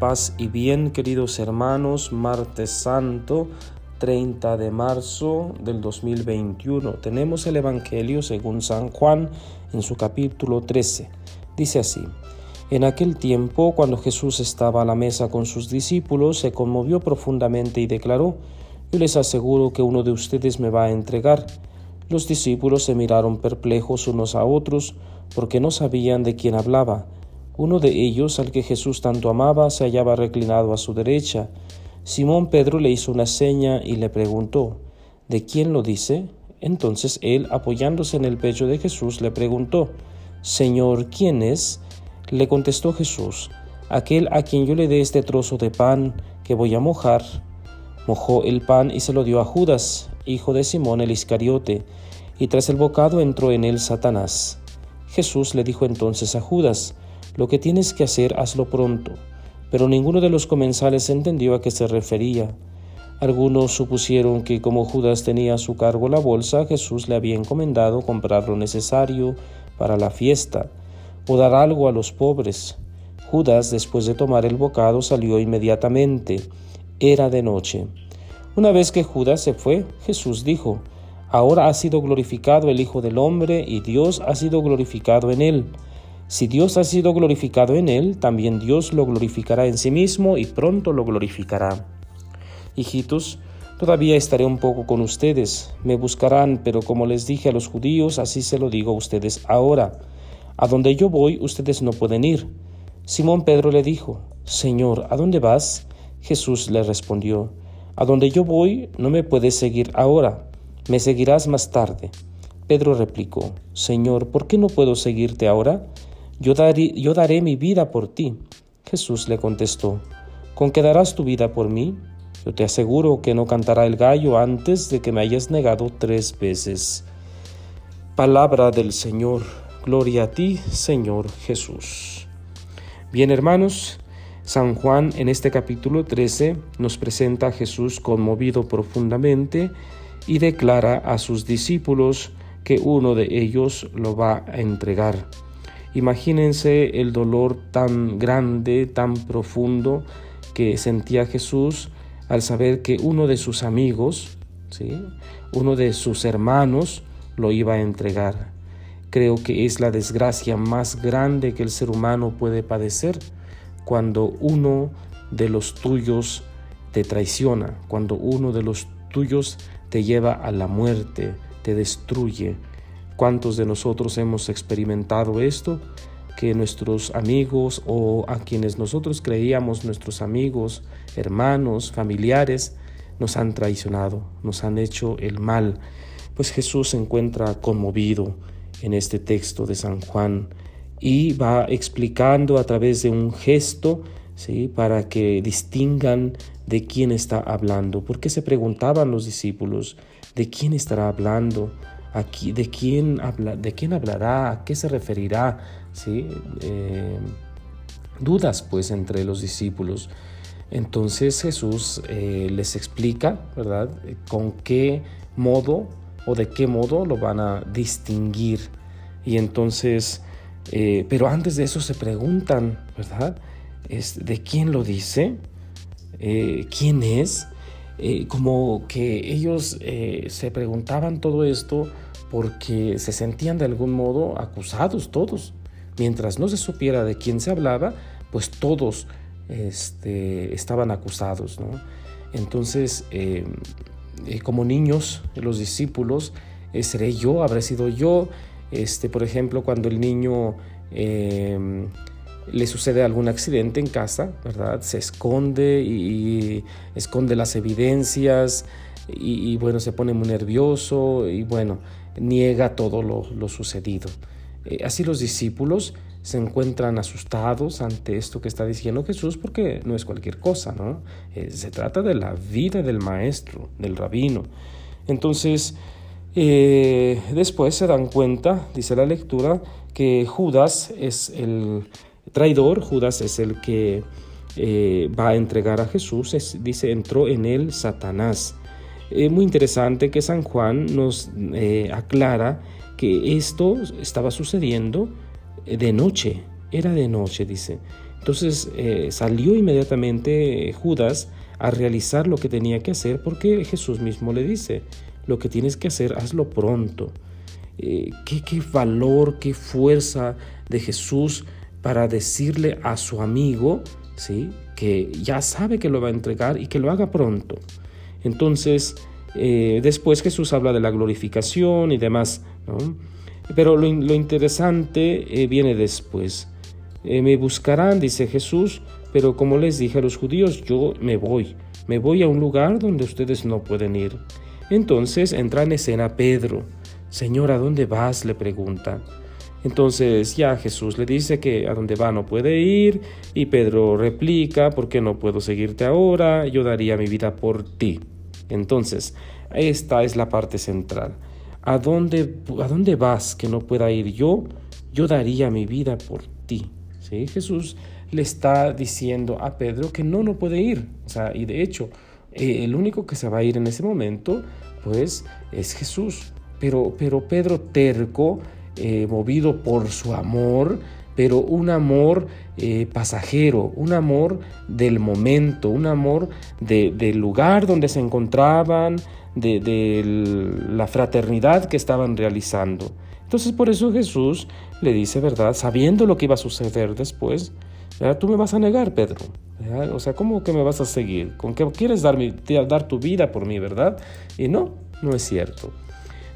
Paz y bien, queridos hermanos, martes santo, 30 de marzo del 2021. Tenemos el Evangelio según San Juan en su capítulo 13. Dice así, en aquel tiempo, cuando Jesús estaba a la mesa con sus discípulos, se conmovió profundamente y declaró, yo les aseguro que uno de ustedes me va a entregar. Los discípulos se miraron perplejos unos a otros, porque no sabían de quién hablaba. Uno de ellos, al que Jesús tanto amaba, se hallaba reclinado a su derecha. Simón Pedro le hizo una seña y le preguntó, ¿De quién lo dice? Entonces él, apoyándose en el pecho de Jesús, le preguntó, Señor, ¿quién es? Le contestó Jesús, aquel a quien yo le dé este trozo de pan que voy a mojar. Mojó el pan y se lo dio a Judas, hijo de Simón el Iscariote, y tras el bocado entró en él Satanás. Jesús le dijo entonces a Judas, lo que tienes que hacer, hazlo pronto. Pero ninguno de los comensales entendió a qué se refería. Algunos supusieron que como Judas tenía a su cargo la bolsa, Jesús le había encomendado comprar lo necesario para la fiesta o dar algo a los pobres. Judas, después de tomar el bocado, salió inmediatamente. Era de noche. Una vez que Judas se fue, Jesús dijo, Ahora ha sido glorificado el Hijo del Hombre y Dios ha sido glorificado en él. Si Dios ha sido glorificado en él, también Dios lo glorificará en sí mismo y pronto lo glorificará. Hijitos, todavía estaré un poco con ustedes. Me buscarán, pero como les dije a los judíos, así se lo digo a ustedes ahora. A donde yo voy, ustedes no pueden ir. Simón Pedro le dijo, Señor, ¿a dónde vas? Jesús le respondió, A donde yo voy, no me puedes seguir ahora, me seguirás más tarde. Pedro replicó, Señor, ¿por qué no puedo seguirte ahora? Yo daré, mi vida por ti. Jesús le contestó, ¿con qué darás tu vida por mí? Yo te aseguro que no cantará el gallo antes de que me hayas negado tres veces. Palabra del Señor, gloria a ti, Señor Jesús. Bien, hermanos, San Juan en este capítulo 13 nos presenta a Jesús conmovido profundamente y declara a sus discípulos que uno de ellos lo va a entregar. Imagínense el dolor tan grande, tan profundo que sentía Jesús al saber que uno de sus amigos, ¿sí? uno de sus hermanos, lo iba a entregar. Creo que es la desgracia más grande que el ser humano puede padecer cuando uno de los tuyos te traiciona, cuando uno de los tuyos te lleva a la muerte, te destruye, ¿Cuántos de nosotros hemos experimentado esto? Que nuestros amigos o a quienes nosotros creíamos nuestros amigos, hermanos, familiares, nos han traicionado, nos han hecho el mal. Pues Jesús se encuentra conmovido en este texto de San Juan y va explicando a través de un gesto, ¿sí? para que distingan de quién está hablando. Porque se preguntaban los discípulos, ¿de quién estará hablando? Aquí, ¿de, quién habla, ¿De quién hablará? ¿A qué se referirá? ¿Sí? Eh, dudas pues entre los discípulos. Entonces Jesús eh, les explica, ¿verdad? Con qué modo o de qué modo lo van a distinguir. Y entonces, eh, pero antes de eso se preguntan, ¿verdad? Es, ¿De quién lo dice? ¿Quién es? Eh, como que ellos eh, se preguntaban todo esto porque se sentían de algún modo acusados todos. Mientras no se supiera de quién se hablaba, pues todos este, estaban acusados. Entonces, eh, como niños, los discípulos, seré yo, habré sido yo. Este, por ejemplo, cuando el niño le sucede algún accidente en casa, ¿verdad? Se esconde y, esconde las evidencias y, bueno, se pone muy nervioso y bueno, niega todo lo, sucedido. Eh, así los discípulos se encuentran asustados ante esto que está diciendo Jesús porque no es cualquier cosa, ¿no? Eh, se trata de la vida del maestro, del rabino. Entonces, eh, después se dan cuenta, dice la lectura, que Judas es el traidor, Judas es el que eh, va a entregar a Jesús, dice, entró en él Satanás. Es muy interesante que San Juan nos eh, aclara que esto estaba sucediendo de noche, era de noche, dice. Entonces eh, salió inmediatamente Judas a realizar lo que tenía que hacer porque Jesús mismo le dice, lo que tienes que hacer, hazlo pronto. Eh, ¿qué, qué valor, qué fuerza de Jesús para decirle a su amigo, ¿sí? que ya sabe que lo va a entregar y que lo haga pronto. Entonces, eh, después Jesús habla de la glorificación y demás, pero lo, interesante eh, viene después. Eh, me buscarán, dice Jesús, pero como les dije a los judíos, yo me voy, me voy a un lugar donde ustedes no pueden ir. Entonces entra en escena Pedro. Señor, ¿a dónde vas? le pregunta. Entonces ya Jesús le dice que a dónde va no puede ir y Pedro replica, ¿por qué no puedo seguirte ahora? Yo daría mi vida por ti. Entonces, esta es la parte central. ¿A dónde, a dónde vas que no pueda ir yo? Yo daría mi vida por ti. ¿Sí? Jesús le está diciendo a Pedro que no, no puede ir. O sea, y de hecho, eh, el único que se va a ir en ese momento, pues, es Jesús. Pero, pero Pedro terco eh, movido por su amor, pero un amor eh, pasajero, un amor del momento, un amor del lugar donde se encontraban, de, la fraternidad que estaban realizando. Entonces por eso Jesús le dice, ¿verdad? Sabiendo lo que iba a suceder después, tú me vas a negar, Pedro. O sea, ¿cómo que me vas a seguir? ¿Con qué quieres dar, dar tu vida por mí, verdad? Y no, no es cierto.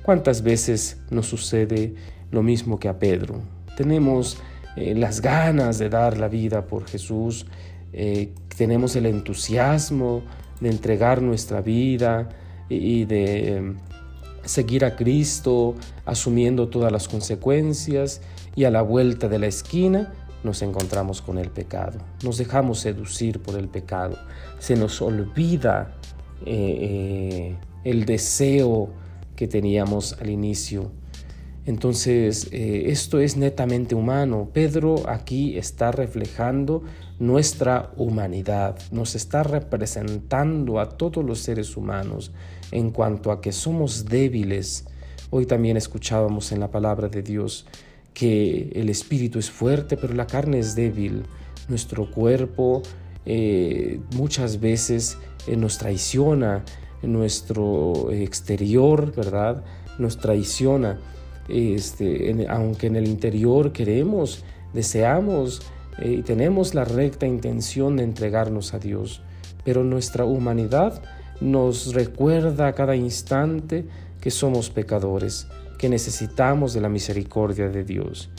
¿Cuántas veces nos sucede lo mismo que a Pedro. Tenemos eh, las ganas de dar la vida por Jesús, eh, tenemos el entusiasmo de entregar nuestra vida y, de em, seguir a Cristo asumiendo todas las consecuencias y a la vuelta de la esquina nos encontramos con el pecado, nos dejamos seducir por el pecado, se nos olvida eh, el deseo que teníamos al inicio entonces, eh, esto es netamente humano. Pedro aquí está reflejando nuestra humanidad, nos está representando a todos los seres humanos en cuanto a que somos débiles. Hoy también escuchábamos en la palabra de Dios que el espíritu es fuerte, pero la carne es débil. Nuestro cuerpo eh, muchas veces eh, nos traiciona, nuestro exterior, ¿verdad? Nos traiciona este, aunque en el interior queremos, deseamos eh, y tenemos la recta intención de entregarnos a Dios, pero nuestra humanidad nos recuerda a cada instante que somos pecadores, que necesitamos de la misericordia de Dios.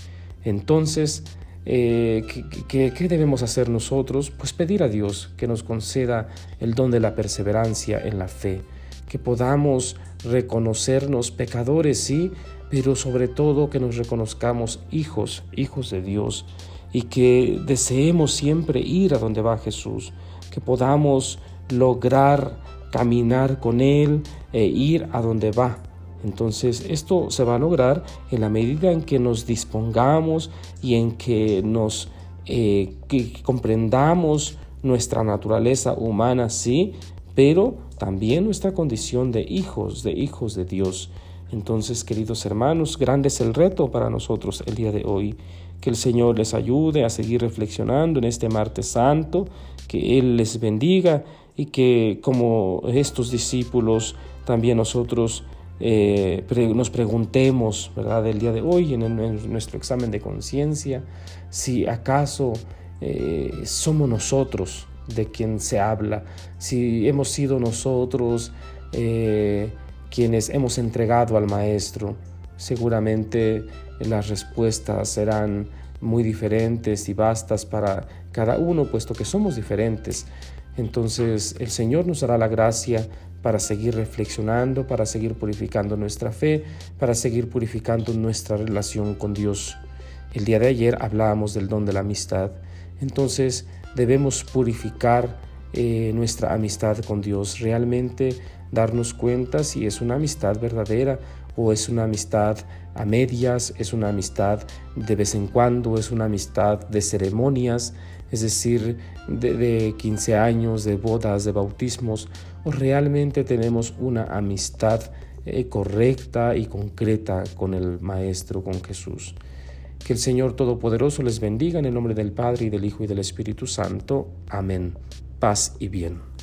Entonces, eh, ¿qué, qué, debemos hacer nosotros? Pues pedir a Dios que nos conceda el don de la perseverancia en la fe, que podamos reconocernos pecadores, sí, pero sobre todo que nos reconozcamos hijos, hijos de Dios, y que deseemos siempre ir a donde va Jesús, que podamos lograr caminar con Él e ir a donde va. Entonces esto se va a lograr en la medida en que nos dispongamos y en que nos eh, que comprendamos nuestra naturaleza humana, sí, pero también nuestra condición de hijos, de hijos de Dios. Entonces, queridos hermanos, grande es el reto para nosotros el día de hoy. Que el Señor les ayude a seguir reflexionando en este martes santo, que Él les bendiga y que como estos discípulos, también nosotros eh, nos preguntemos, ¿verdad?, el día de hoy en, nuestro examen de conciencia, si acaso eh, somos nosotros de quien se habla, si hemos sido nosotros eh, quienes hemos entregado al Maestro. Seguramente las respuestas serán muy diferentes y vastas para cada uno, puesto que somos diferentes. Entonces el Señor nos dará la gracia para seguir reflexionando, para seguir purificando nuestra fe, para seguir purificando nuestra relación con Dios. El día de ayer hablábamos del don de la amistad. Entonces debemos purificar eh, nuestra amistad con Dios, realmente darnos cuenta si es una amistad verdadera o es una amistad a medias, es una amistad de vez en cuando, es una amistad de ceremonias, es decir, de, 15 años, de bodas, de bautismos, o realmente tenemos una amistad eh, correcta y concreta con el Maestro, con Jesús. Que el Señor Todopoderoso les bendiga en el nombre del Padre y del Hijo y del Espíritu Santo. Amén. Paz y bien.